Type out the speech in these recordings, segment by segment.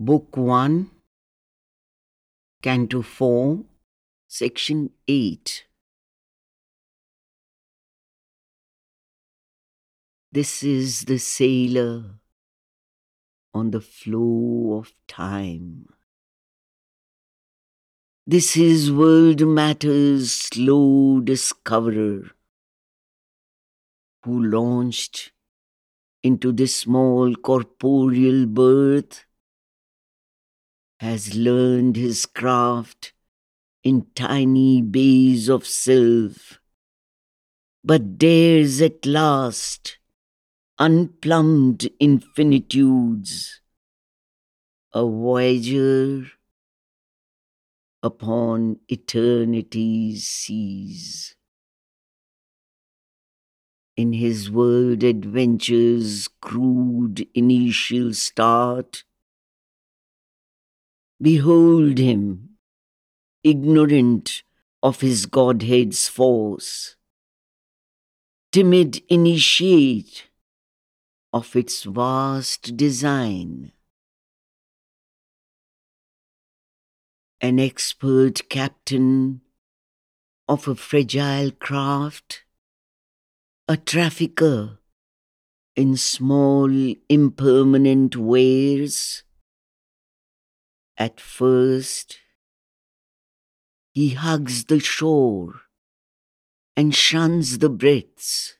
Book 1, Canto 4, Section 8. This is the sailor on the flow of time. This is world matter's slow discoverer who launched into this small corporeal birth has learned his craft in tiny bays of self, but dares at last unplumbed infinitudes, a voyager upon eternity's seas. In his world adventures' crude initial start, Behold him, ignorant of his Godhead's force, timid initiate of its vast design, an expert captain of a fragile craft, a trafficker in small impermanent wares at first, he hugs the shore and shuns the breaths,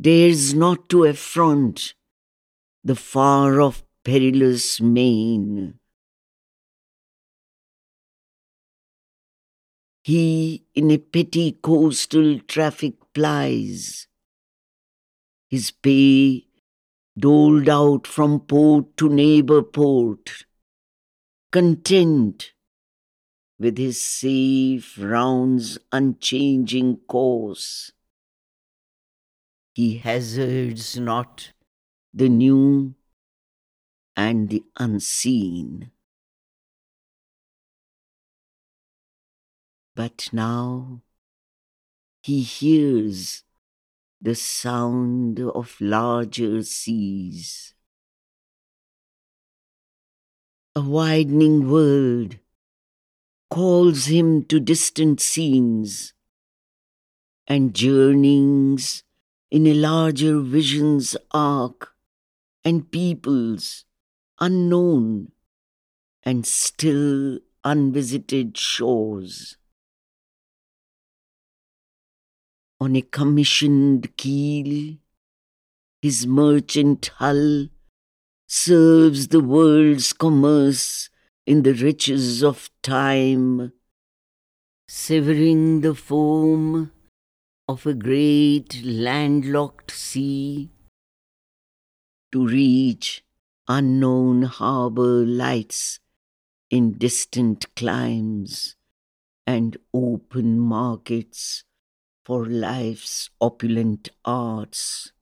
dares not to affront the far off perilous main. He in a petty coastal traffic plies, his pay doled out from port to neighbor port content with his safe round's unchanging course. He hazards not the new and the unseen. But now he hears the sound of larger seas a widening world calls him to distant scenes and journeyings in a larger vision's arc and peoples unknown and still unvisited shores. On a commissioned keel, his merchant hull serves the world's commerce in the riches of time, severing the foam of a great landlocked sea to reach unknown harbor lights in distant climes and open markets for life's opulent arts.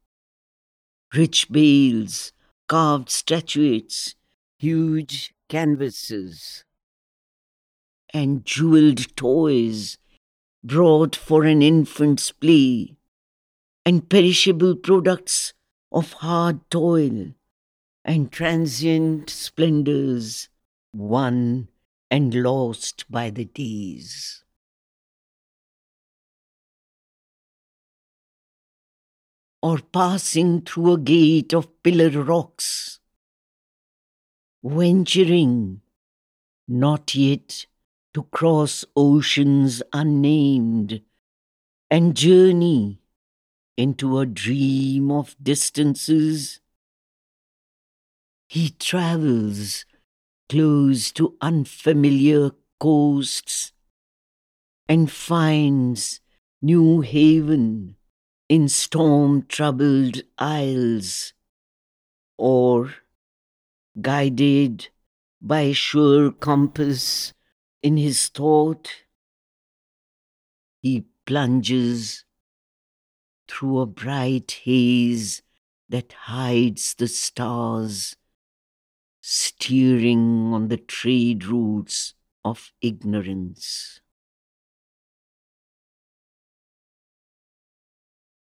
Rich bales carved statuettes, huge canvases, and jeweled toys brought for an infant's play, and perishable products of hard toil, and transient splendors won and lost by the days. Or passing through a gate of pillar rocks, venturing not yet to cross oceans unnamed and journey into a dream of distances. He travels close to unfamiliar coasts and finds new haven in storm troubled isles, or guided by sure compass in his thought, he plunges through a bright haze that hides the stars, steering on the trade routes of ignorance.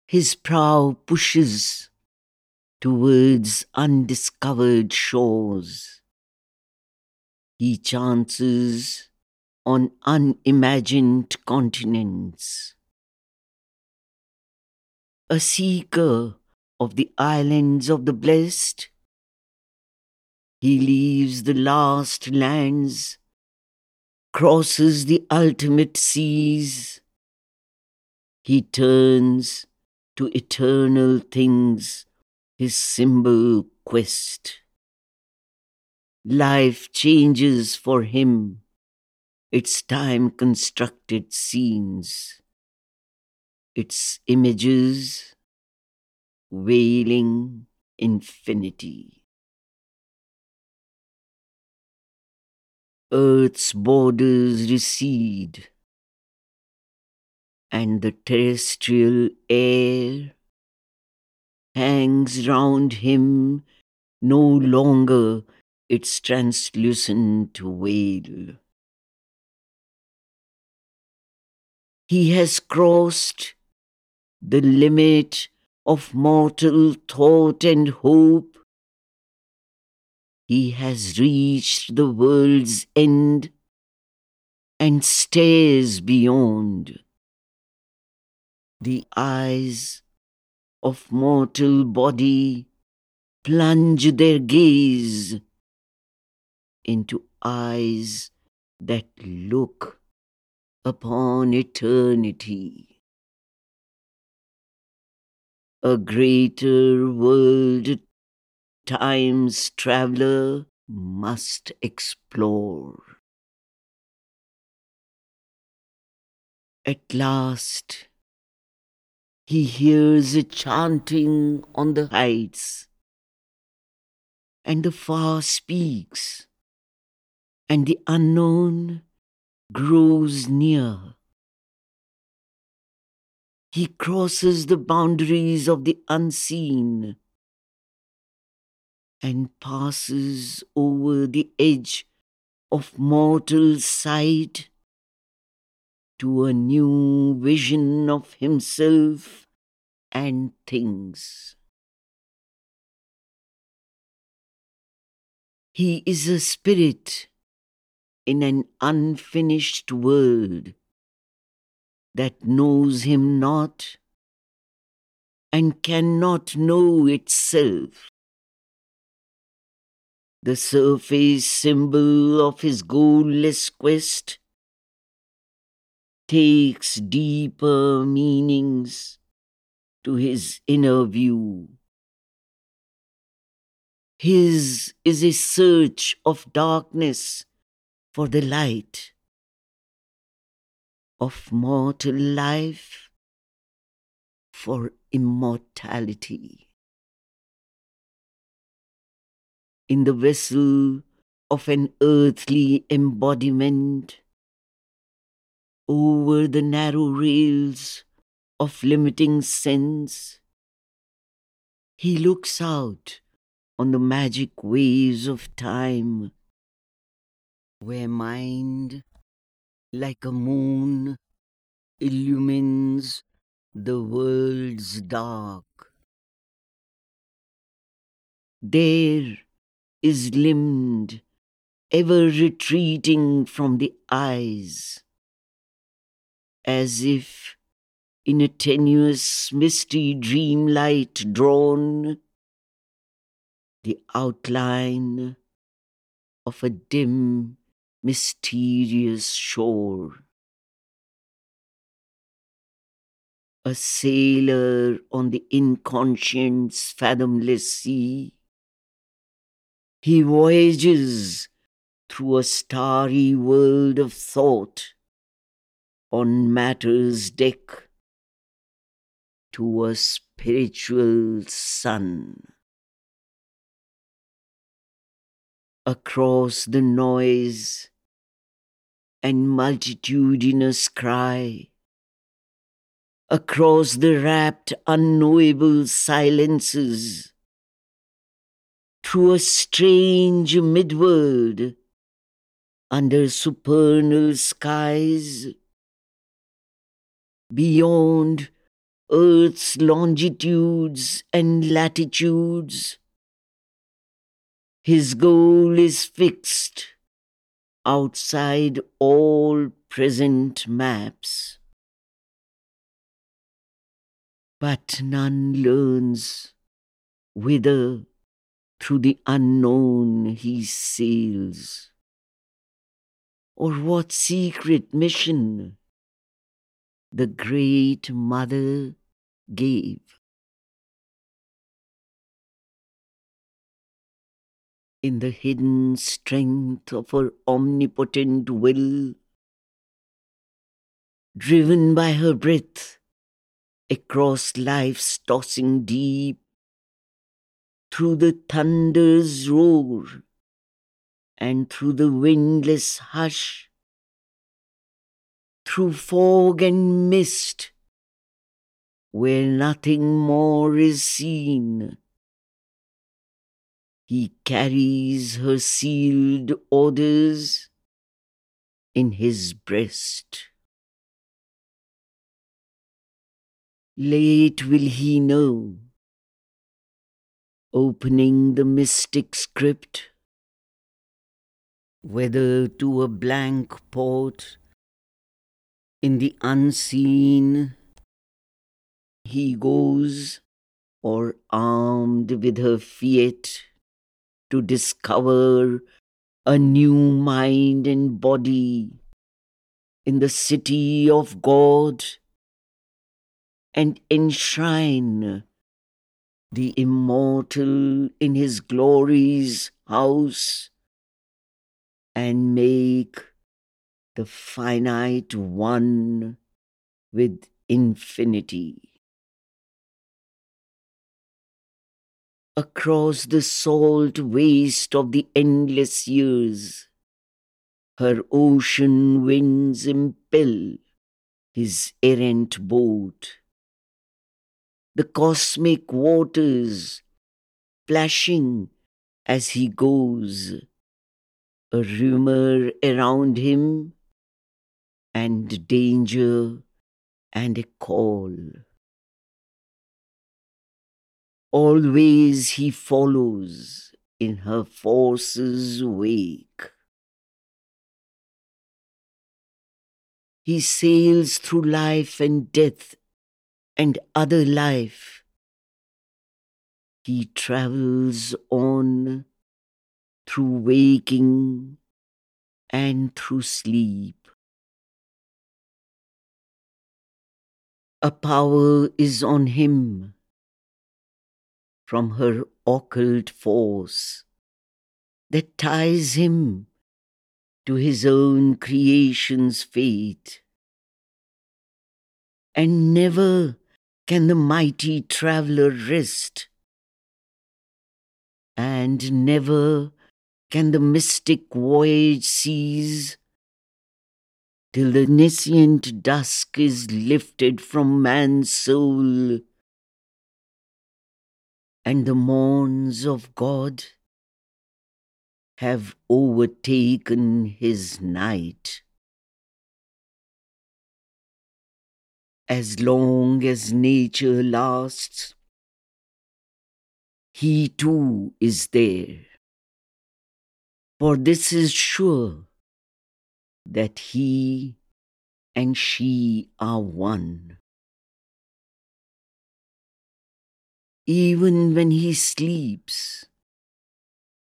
His prow pushes towards undiscovered shores. He chances on unimagined continents. A seeker of the islands of the blessed, he leaves the last lands, crosses the ultimate seas. He turns to eternal things his symbol quest. Life changes for him its time constructed scenes, its images wailing infinity. Earth's borders recede, and the terrestrial air hangs round him no longer its translucent veil. He has crossed the limit of mortal thought and hope. He has reached the world's end and stares beyond. The eyes of mortal body plunge their gaze into eyes that look upon eternity. A greater world time's traveler must explore. At last, he hears a chanting on the heights, and the far speaks, and the unknown grows near. He crosses the boundaries of the unseen and passes over the edge of mortal sight to a new vision of himself and things. He is a spirit in an unfinished world that knows him not and cannot know itself. The surface symbol of his goalless quest takes deeper meanings to his inner view. His is a search of darkness for the light of mortal life for immortality. In the vessel of an earthly embodiment, over the narrow rails of limiting sense, he looks out on the magic waves of time, where mind, like a moon, illumines the world's dark. There is limned, ever retreating from the eyes as if in a tenuous, misty dream light drawn, the outline of a dim, mysterious shore. A sailor on the inconscient's fathomless sea, he voyages through a starry world of thought on matter's deck to a spiritual sun. Across the noise and multitudinous cry, across the rapt, unknowable silences, through a strange midworld, under supernal skies, beyond Earth's longitudes and latitudes. His goal is fixed outside all present maps. But none learns whither through the unknown he sails, or what secret mission the Great Mother gave. In the hidden strength of her omnipotent will, driven by her breath across life's tossing deep, through the thunder's roar and through the windless hush, through fog and mist, where nothing more is seen. He carries her sealed orders in his breast. Late will he know, opening the mystic script, whether to a blank port in the unseen he goes, or armed with her fiat to discover a new mind and body in the city of God and enshrine the immortal in his glory's house and make the finite one with infinity. Across the salt waste of the endless years, her ocean winds impel his errant boat. The cosmic waters plashing as he goes, a rumor around him and danger and a call. Always he follows in her force's wake. He sails through life and death and other life. He travels on through waking and through sleep. A power is on him from her occult force that ties him to his own creation's fate. And never can the mighty traveler rest, and never can the mystic voyage cease till the nascent dusk is lifted from man's soul and the morns of God have overtaken his night. As long as nature lasts, he too is there. For this is sure that he and she are one. Even when he sleeps,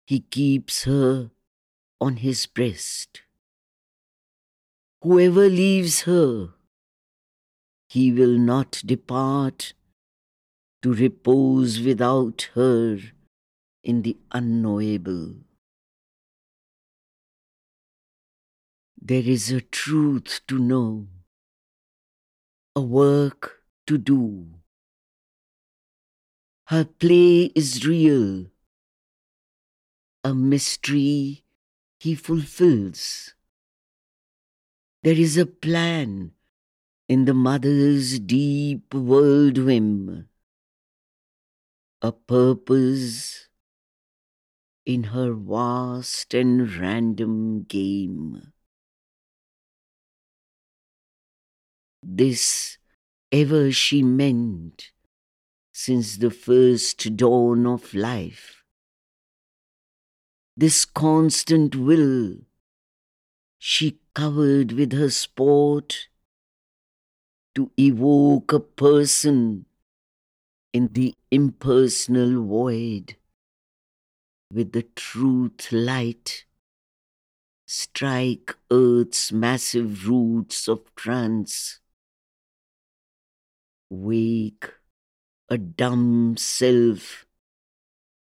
he keeps her on his breast. Whoever leaves her, he will not depart to repose without her in the unknowable. There is a truth to know, a work to do. Her play is real, a mystery he fulfills. There is a plan in the mother's deep world whim, a purpose in her vast and random game. This ever she meant since the first dawn of life. This constant will she covered with her sport to evoke a person in the impersonal void with the truth light strike earth's massive roots of trance wake a dumb self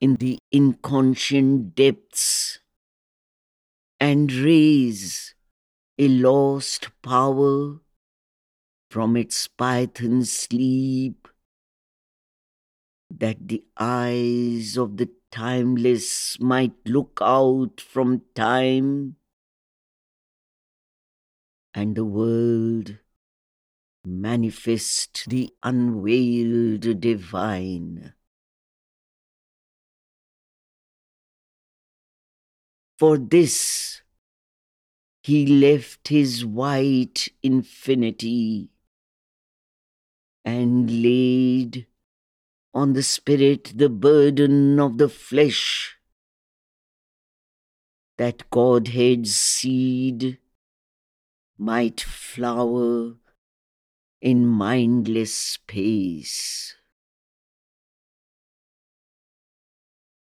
in the inconscient depths and raise a lost power from its python sleep that the eyes of the timeless might look out from time and the world manifest the unveiled divine. For this he left his white infinity and laid on the spirit the burden of the flesh, that Godhead's seed might flower in mindless space.